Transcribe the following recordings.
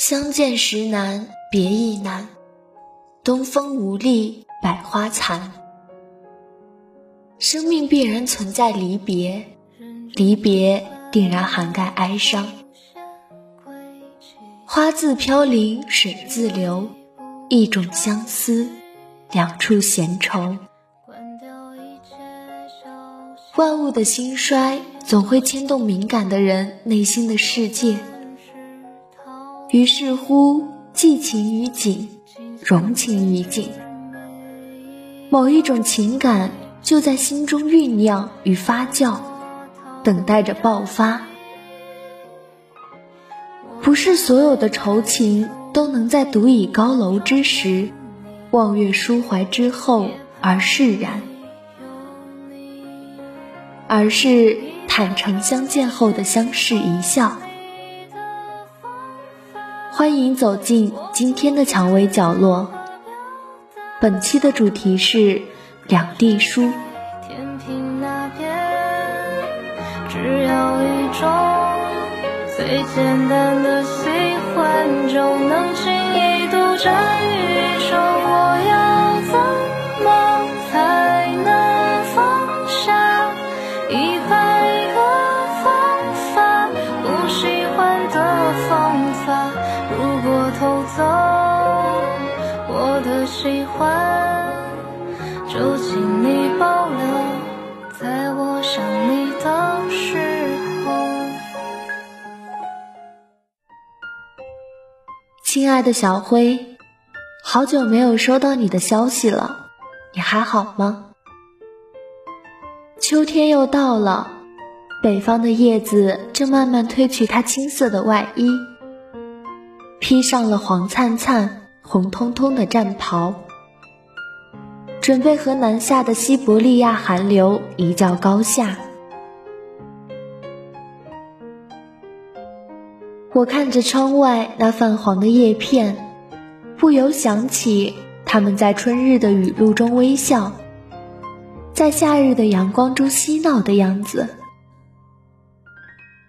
相见时难别亦难，东风无力百花残。生命必然存在离别，离别定然涵盖哀伤。花自飘零水自流，一种相思，两处闲愁。万物的兴衰，总会牵动敏感的人内心的世界。于是乎，寄情于景，融情于景，某一种情感就在心中酝酿与发酵，等待着爆发。不是所有的愁情都能在独倚高楼之时，望月抒怀之后而释然，而是坦诚相见后的相视一笑。欢迎走进今天的蔷薇角落。本期的主题是两地书。天平那边只有一种。最简单的喜欢就能轻易独占宇宙，我爱的小辉，好久没有收到你的消息了，你还好吗？秋天又到了，北方的叶子正慢慢褪去它青色的外衣，披上了黄灿灿、红彤彤的战袍，准备和南下的西伯利亚寒流一较高下。我看着窗外那泛黄的叶片，不由想起他们在春日的雨露中微笑，在夏日的阳光中嬉闹的样子。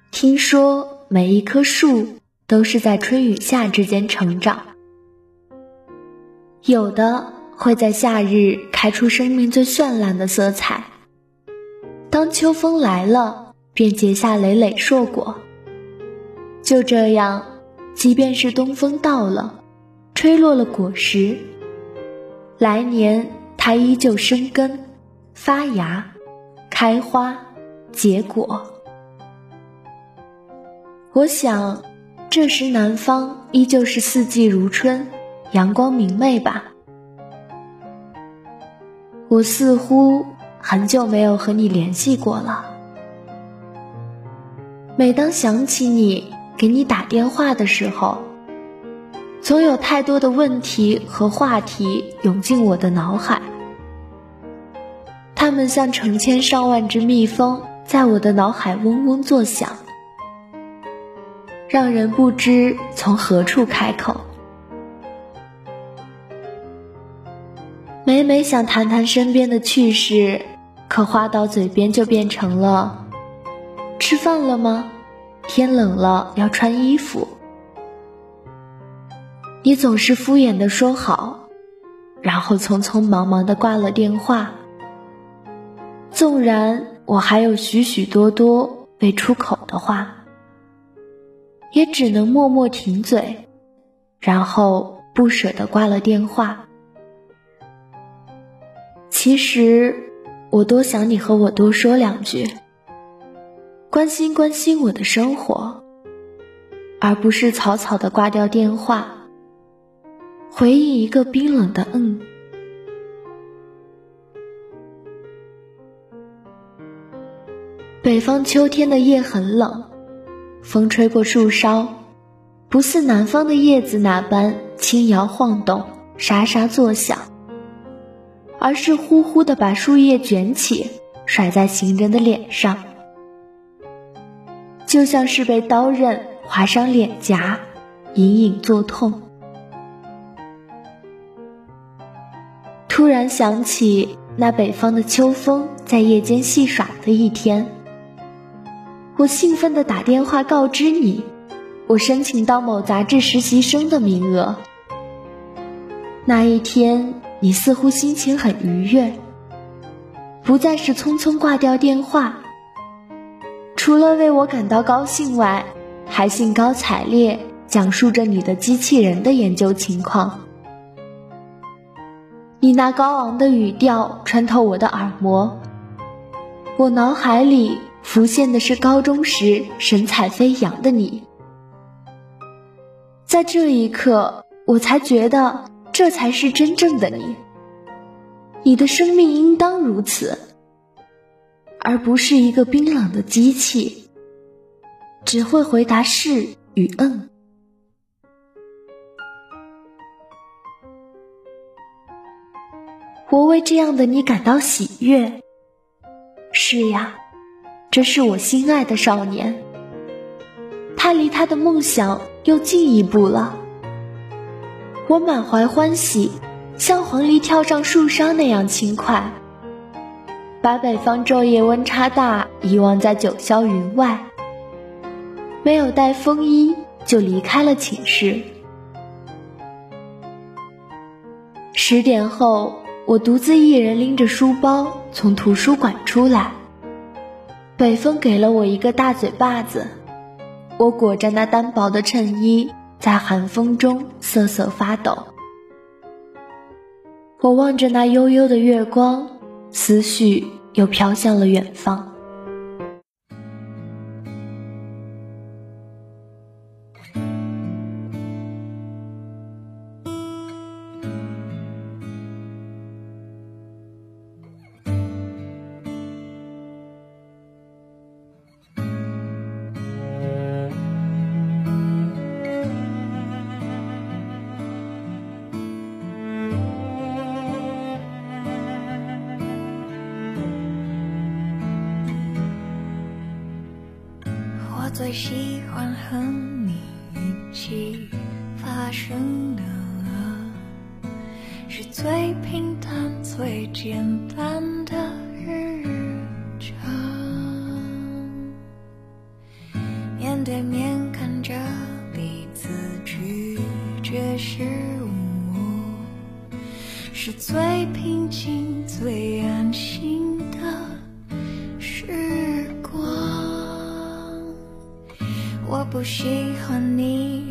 听说每一棵树都是在春与夏之间成长，有的会在夏日开出生命最绚烂的色彩，当秋风来了，便结下累累硕果。就这样，即便是东风到了，吹落了果实，来年它依旧生根、发芽、开花、结果。我想，这时南方依旧是四季如春，阳光明媚吧。我似乎很久没有和你联系过了，每当想起你。给你打电话的时候，总有太多的问题和话题涌进我的脑海，它们像成千上万只蜜蜂，在我的脑海嗡嗡作响，让人不知从何处开口。每每想谈谈身边的趣事，可话到嘴边就变成了：吃饭了吗？天冷了要穿衣服，你总是敷衍的说好，然后匆匆忙忙的挂了电话。纵然我还有许许多多未出口的话，也只能默默停嘴，然后不舍得挂了电话。其实，我多想你和我多说两句。关心关心我的生活，而不是草草的挂掉电话，回应一个冰冷的嗯。北方秋天的夜很冷，风吹过树梢，不似南方的叶子那般轻摇晃动、沙沙作响，而是呼呼的把树叶卷起，甩在行人的脸上。就像是被刀刃划伤脸颊，隐隐作痛。突然想起那北方的秋风在夜间戏耍的一天，我兴奋地打电话告知你，我申请到某杂志实习生的名额。那一天，你似乎心情很愉悦，不再是匆匆挂掉电话，除了为我感到高兴外，还兴高采烈讲述着你的机器人的研究情况。你那高昂的语调穿透我的耳膜，我脑海里浮现的是高中时神采飞扬的你。在这一刻，我才觉得这才是真正的你。你的生命应当如此，而不是一个冰冷的机器，只会回答是与嗯。我为这样的你感到喜悦。是呀，这是我心爱的少年。他离他的梦想又进一步了。我满怀欢喜，像黄鹂跳上树梢那样轻快，把北方昼夜温差大遗忘在九霄云外。没有带风衣就离开了寝室。十点后。我独自一人拎着书包从图书馆出来，北风给了我一个大嘴巴子，我裹着那单薄的衬衣，在寒风中瑟瑟发抖。我望着那悠悠的月光，思绪又飘向了远方。喜欢和你一起发生的，是最平淡、最简单的日常。面对面看着彼此拒绝失误，是最平静、最安心不喜欢你。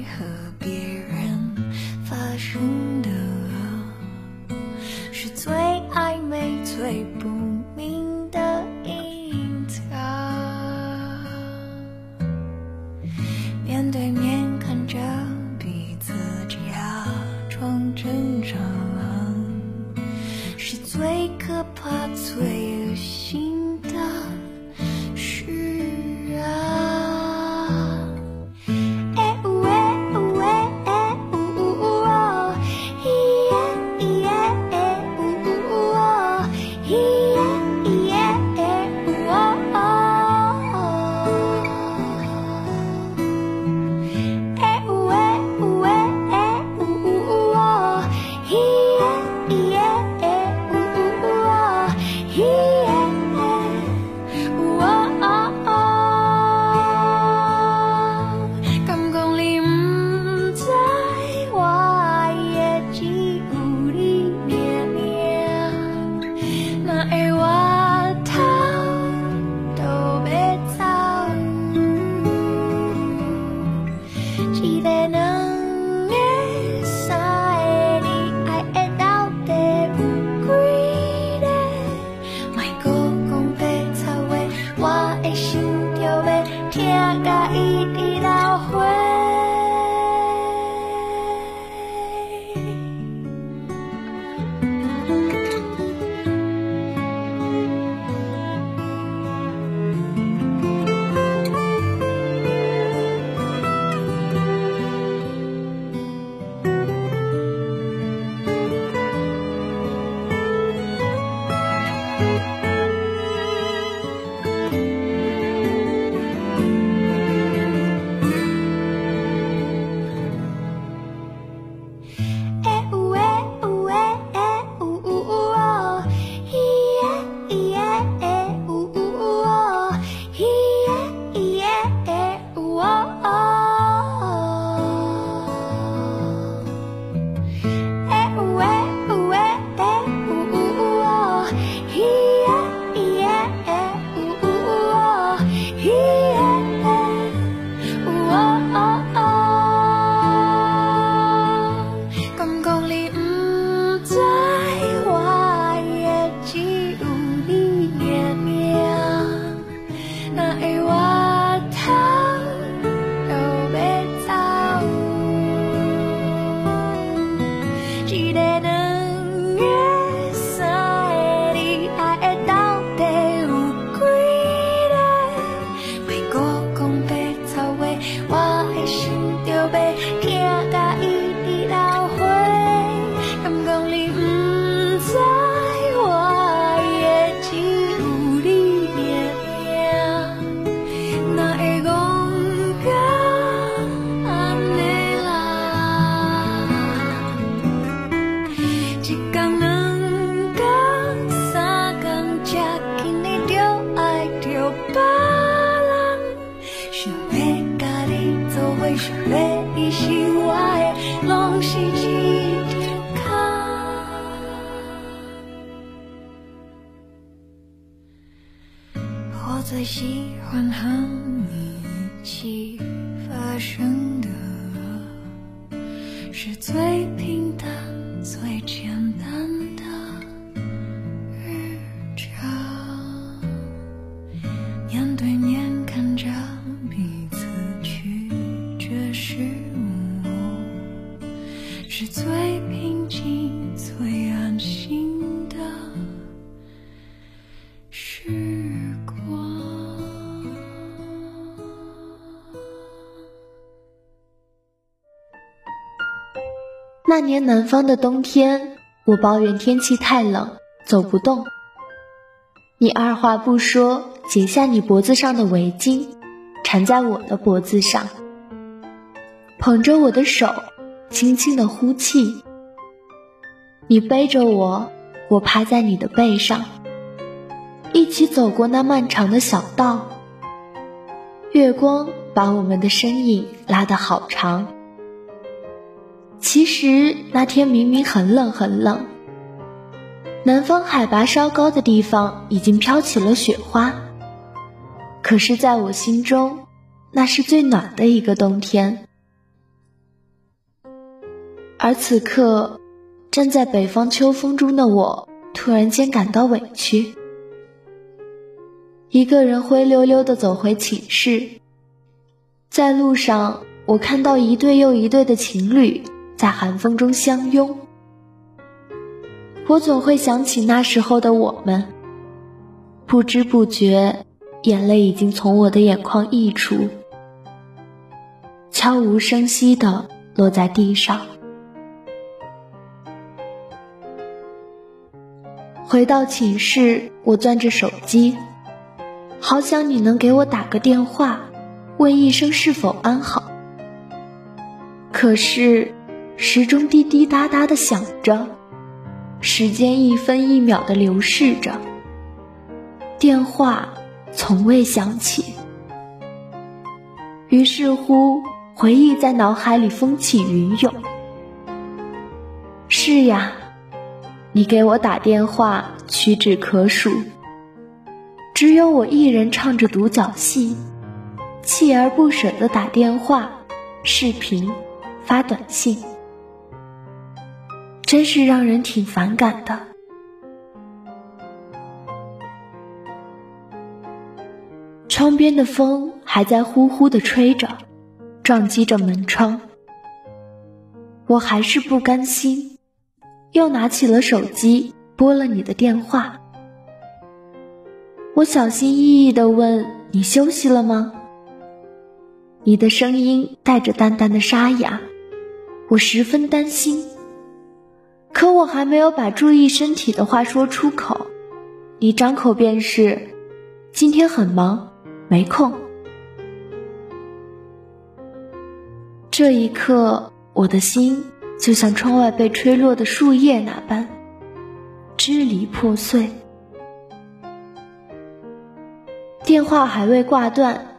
那年南方的冬天，我抱怨天气太冷，走不动。你二话不说，解下你脖子上的围巾，缠在我的脖子上，捧着我的手，轻轻的呼气。你背着我，我趴在你的背上，一起走过那漫长的小道。月光把我们的身影拉得好长。其实那天明明很冷很冷，南方海拔稍高的地方已经飘起了雪花。可是，在我心中，那是最暖的一个冬天。而此刻，站在北方秋风中的我，突然间感到委屈。一个人灰溜溜的走回寝室，在路上，我看到一对又一对的情侣。在寒风中相拥，我总会想起那时候的我们。不知不觉，眼泪已经从我的眼眶溢出，悄无声息的落在地上。回到寝室，我攥着手机，好想你能给我打个电话，问一声是否安好。可是。时钟滴滴答答的响着，时间一分一秒的流逝着，电话从未响起。于是乎，回忆在脑海里风起云涌。是呀，你给我打电话屈指可数，只有我一人唱着独角戏，锲而不舍的打电话、视频、发短信。真是让人挺反感的。窗边的风还在呼呼的吹着，撞击着门窗。我还是不甘心，又拿起了手机拨了你的电话。我小心翼翼的问：“你休息了吗？”你的声音带着淡淡的沙哑，我十分担心。可我还没有把注意身体的话说出口，你张口便是：“今天很忙，没空。”这一刻，我的心就像窗外被吹落的树叶那般支离破碎。电话还未挂断，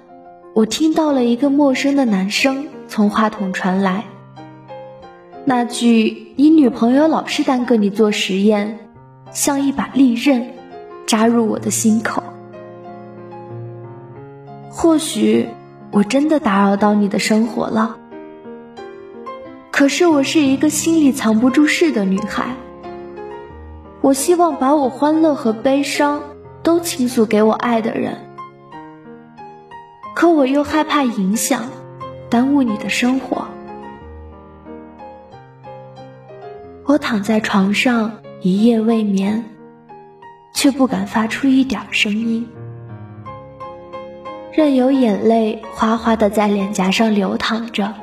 我听到了一个陌生的男声从话筒传来。那句“你女朋友老是耽搁你做实验”，像一把利刃，扎入我的心口。或许我真的打扰到你的生活了，可是我是一个心里藏不住事的女孩。我希望把我欢乐和悲伤都倾诉给我爱的人，可我又害怕影响，耽误你的生活。我躺在床上一夜未眠，却不敢发出一点声音，任由眼泪哗哗的在脸颊上流淌着，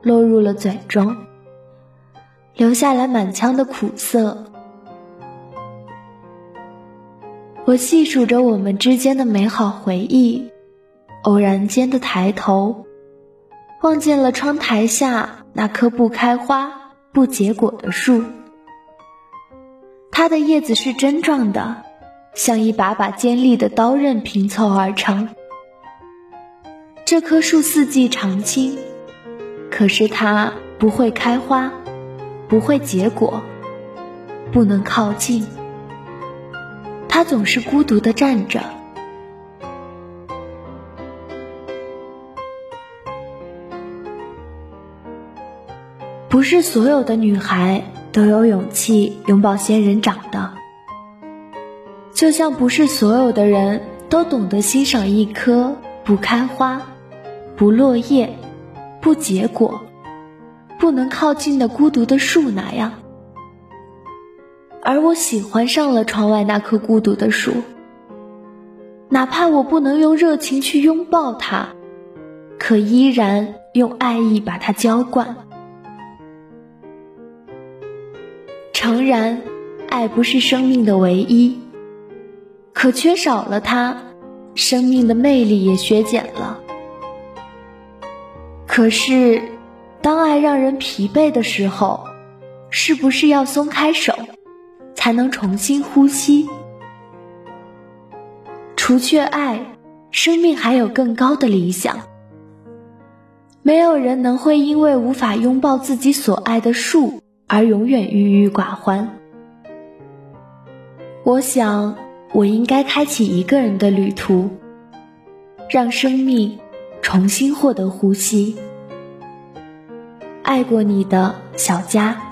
落入了嘴中，留下来满腔的苦涩。我细数着我们之间的美好回忆，偶然间的抬头，望见了窗台下那棵不开花。不结果的树，它的叶子是针状的，像一把把尖利的刀刃拼凑而成。这棵树四季常青，可是它不会开花，不会结果，不能靠近。它总是孤独的站着。不是所有的女孩都有勇气拥抱仙人掌的，就像不是所有的人都懂得欣赏一棵不开花、不落叶、不结果、不能靠近的孤独的树那样。而我喜欢上了窗外那棵孤独的树，哪怕我不能用热情去拥抱它，可依然用爱意把它浇灌。诚然，爱不是生命的唯一，可缺少了它，生命的魅力也削减了。可是，当爱让人疲惫的时候，是不是要松开手，才能重新呼吸？除却爱，生命还有更高的理想。没有人能会因为无法拥抱自己所爱的树。而永远郁郁寡欢。我想，我应该开启一个人的旅途，让生命重新获得呼吸。爱过你的小佳。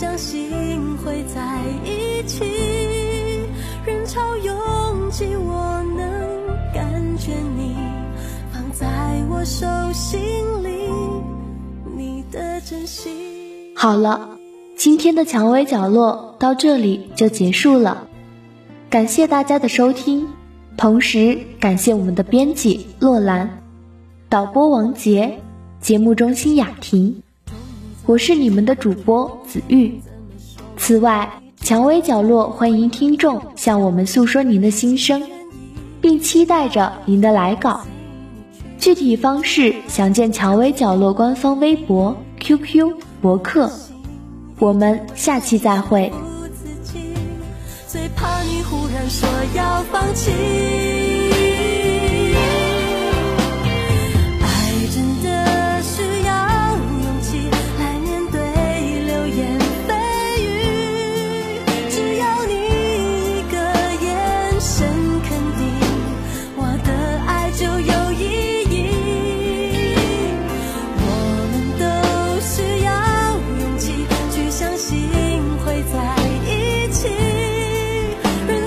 相信会在一起，人潮拥挤，我能感觉你放在我手心里，你的真心。好了，今天的蔷薇角落到这里就结束了，感谢大家的收听，同时感谢我们的编辑洛兰，导播王杰，节目中心雅婷。我是你们的主播子玉。此外，蔷薇角落欢迎听众向我们诉说您的心声，并期待着您的来稿。具体方式详见蔷薇角落官方微博、QQ、博客。我们下期再会。最怕你忽然说要放弃。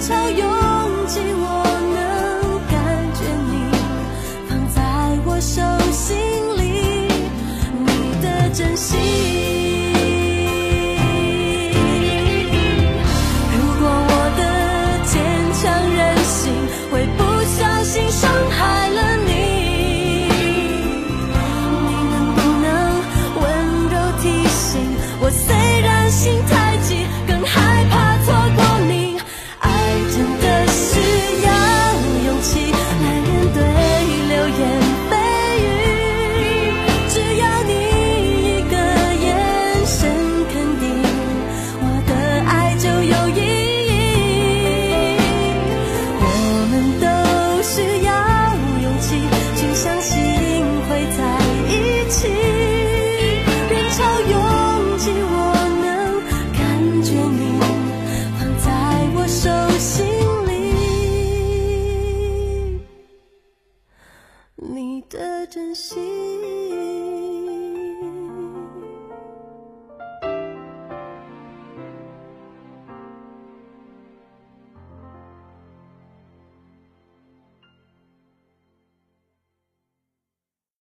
草原